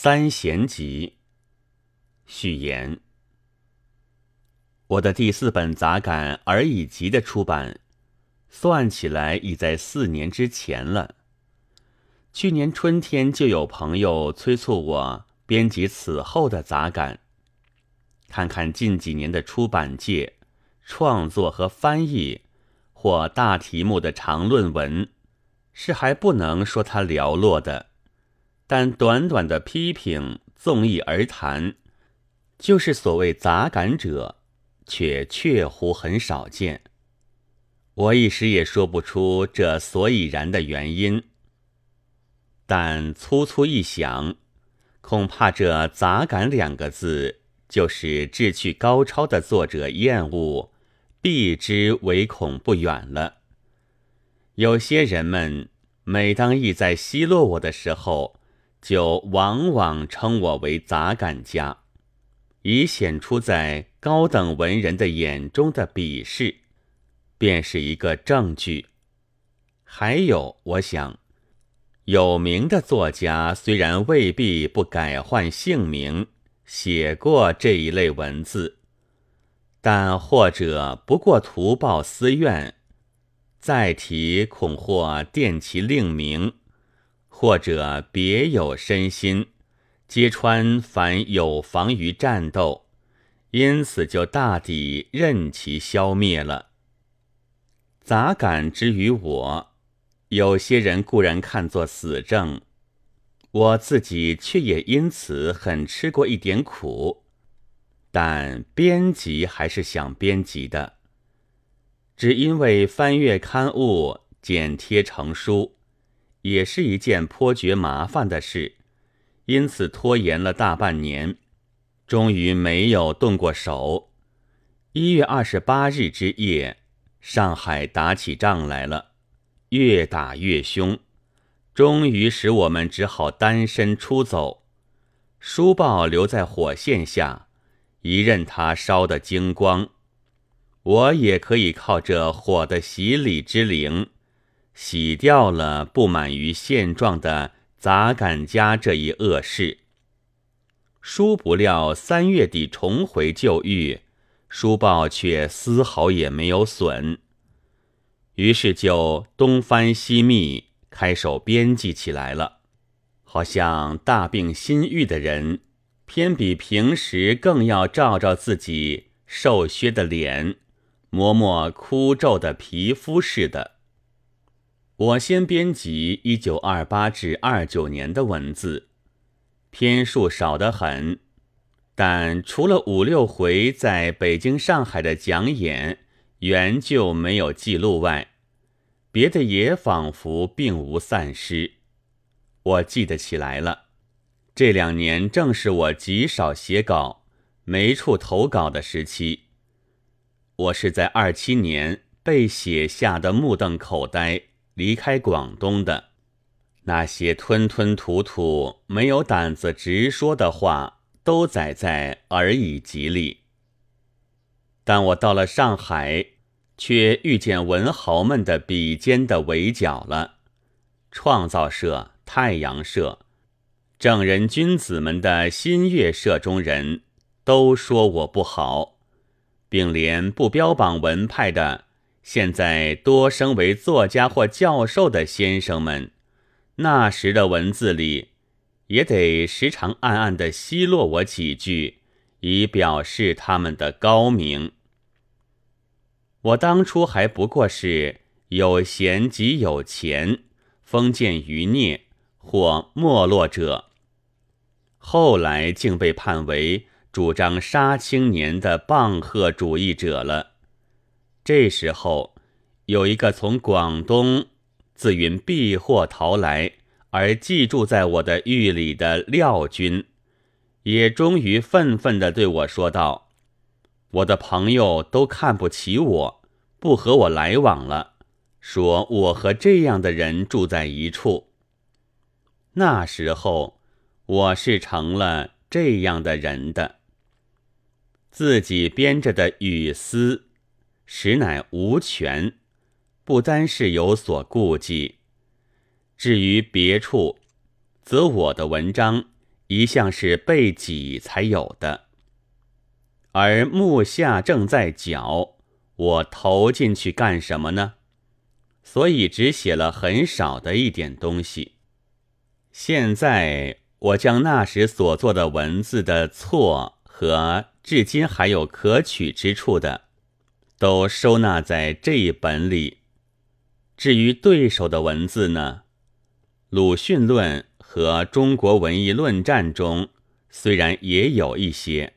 三贤集序言：我的第四本杂感而已集的出版，算起来已在四年之前了。去年春天就有朋友催促我编辑此后的杂感。看看近几年的出版界，创作和翻译或大题目的长论文，是还不能说它寥落的。但短短的批评，纵意而谈，就是所谓杂感者，却确乎很少见。我一时也说不出这所以然的原因，但粗粗一想，恐怕这“杂感”两个字，就是志趣高超的作者厌恶，避之唯恐不远了。有些人们，每当意在奚落我的时候，就往往称我为杂感家，以显出在高等文人的眼中的鄙视，便是一个证据。还有，我想，有名的作家虽然未必不改换姓名写过这一类文字，但或者不过图报私怨，再提恐或垫其令名。或者别有身心，揭穿凡有妨于战斗，因此就大抵任其消灭了。杂感之于我，有些人固然看作死证，我自己却也因此很吃过一点苦。但编辑还是想编辑的，只因为翻阅刊物，剪贴成书。也是一件颇觉麻烦的事，因此拖延了大半年，终于没有动过手。一月二十八日之夜，上海打起仗来了，越打越凶，终于使我们只好单身出走，书报留在火线下，一任它烧得精光，我也可以靠这火的洗礼之灵。洗掉了不满于现状的杂感家这一恶事。殊不料三月底重回旧狱，书报却丝毫也没有损。于是就东翻西觅，开手编辑起来了。好像大病新愈的人，偏比平时更要照照自己瘦削的脸，摸摸枯皱的皮肤似的。我先编辑一九二八至二九年的文字，篇数少得很，但除了五六回在北京、上海的讲演原就没有记录外，别的也仿佛并无散失。我记得起来了，这两年正是我极少写稿、没处投稿的时期。我是在二七年被写下的目瞪口呆。离开广东的那些吞吞吐吐、没有胆子直说的话，都载在而已集里。但我到了上海，却遇见文豪们的笔尖的围剿了。创造社、太阳社、正人君子们的新月社中人都说我不好，并连不标榜文派的。现在多升为作家或教授的先生们，那时的文字里，也得时常暗暗的奚落我几句，以表示他们的高明。我当初还不过是有闲即有钱，封建余孽或没落者，后来竟被判为主张杀青年的棒喝主义者了。这时候，有一个从广东自云避祸逃来而寄住在我的狱里的廖军，也终于愤愤地对我说道：“我的朋友都看不起我，不和我来往了，说我和这样的人住在一处。”那时候，我是成了这样的人的，自己编着的语丝。实乃无权，不单是有所顾忌。至于别处，则我的文章一向是被挤才有的，而目下正在绞，我投进去干什么呢？所以只写了很少的一点东西。现在我将那时所做的文字的错和至今还有可取之处的，都收纳在这一本里。至于对手的文字呢，《鲁迅论》和《中国文艺论战》中虽然也有一些，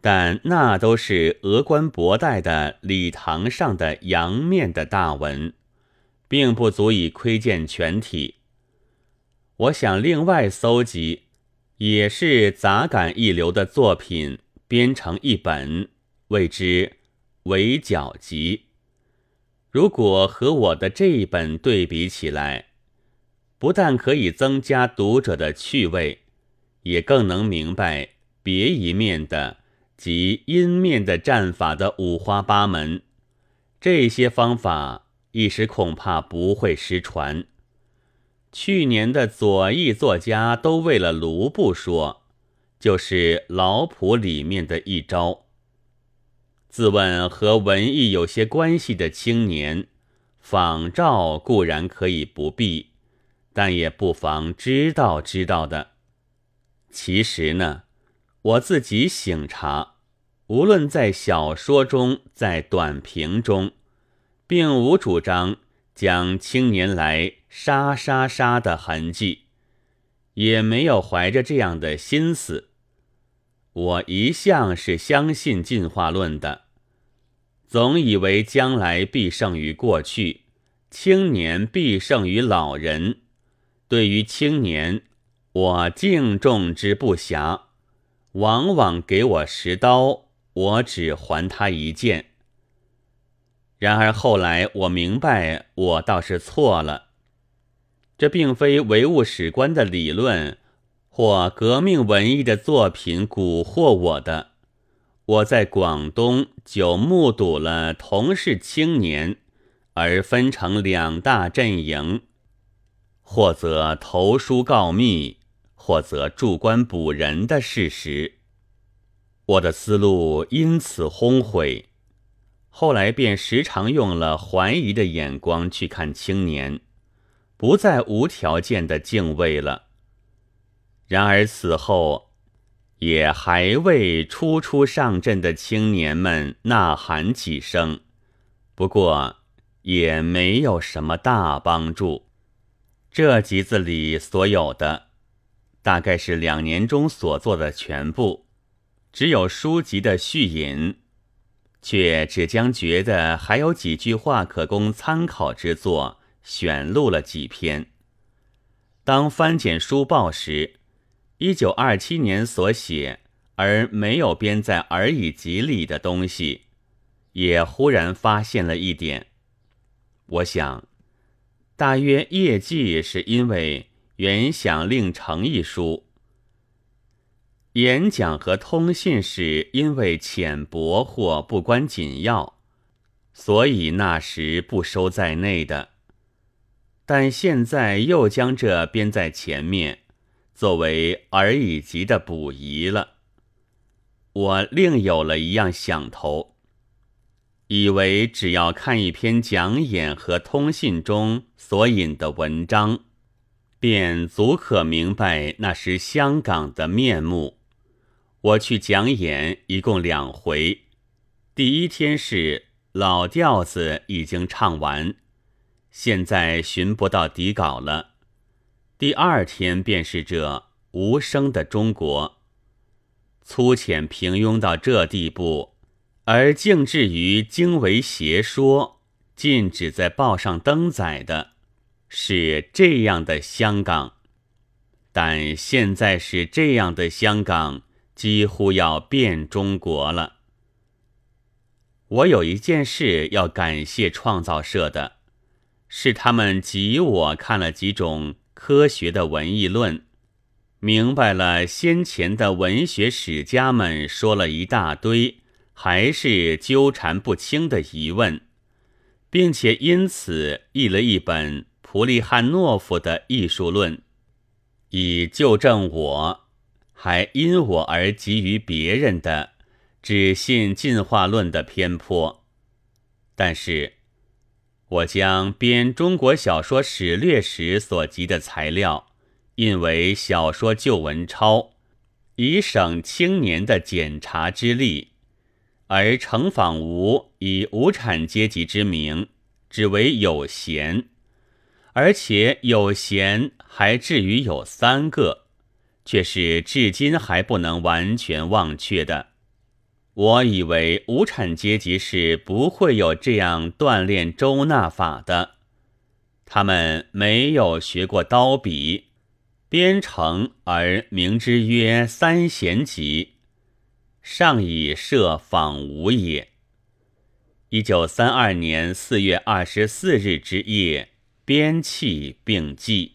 但那都是峨冠博带的礼堂上的阳面的大文。并不足以窥见全体。我想另外搜集，也是杂感一流的作品，编成一本，谓之《围剿集》。如果和我的这一本对比起来，不但可以增加读者的趣味，也更能明白别一面的及阴面的战法的五花八门。这些方法。一时恐怕不会失传。去年的左翼作家都为了卢布说，就是老谱里面的一招。自问和文艺有些关系的青年，仿照固然可以不必，但也不妨知道知道的。其实呢，我自己醒察，无论在小说中，在短评中。并无主张将青年来杀杀杀的痕迹，也没有怀着这样的心思。我一向是相信进化论的，总以为将来必胜于过去，青年必胜于老人。对于青年，我敬重之不暇，往往给我十刀，我只还他一剑。然而后来我明白，我倒是错了。这并非唯物史观的理论或革命文艺的作品蛊惑我的。我在广东就目睹了同是青年，而分成两大阵营，或则投书告密，或则驻官捕人的事实。我的思路因此轰毁。后来便时常用了怀疑的眼光去看青年，不再无条件的敬畏了。然而此后，也还未初初上阵的青年们呐喊几声，不过也没有什么大帮助。这集子里所有的，大概是两年中所做的全部，只有书籍的序引。却只将觉得还有几句话可供参考之作选录了几篇。当翻检书报时，一九二七年所写而没有编在而已集里的东西，也忽然发现了一点。我想，大约业绩是因为原想另成一书。演讲和通信史因为浅薄或不关紧要，所以那时不收在内的。但现在又将这编在前面，作为而已及的补遗了。我另有了一样想头，以为只要看一篇讲演和通信中所引的文章，便足可明白那时香港的面目。我去讲演一共两回，第一天是老调子已经唱完，现在寻不到底稿了。第二天便是这无声的中国，粗浅平庸到这地步，而竟至于经为邪说，禁止在报上登载的，是这样的香港。但现在是这样的香港。几乎要变中国了。我有一件事要感谢创造社的，是他们给我看了几种科学的文艺论，明白了先前的文学史家们说了一大堆，还是纠缠不清的疑问，并且因此译了一本普利汉诺夫的艺术论，以纠正我。还因我而给予别人的，只信进化论的偏颇。但是，我将编中国小说史略时所集的材料，印为小说旧文钞，以省青年的检查之力。而程访吾以无产阶级之名，只为有闲，而且有闲还至于有三个，却是至今还不能完全忘却的。我以为无产阶级是不会有这样锻炼周纳法的，他们没有学过刀笔，编成而名之曰三贤集，上以设仿吾也。一九三二年四月二十四日之夜，编弃并记。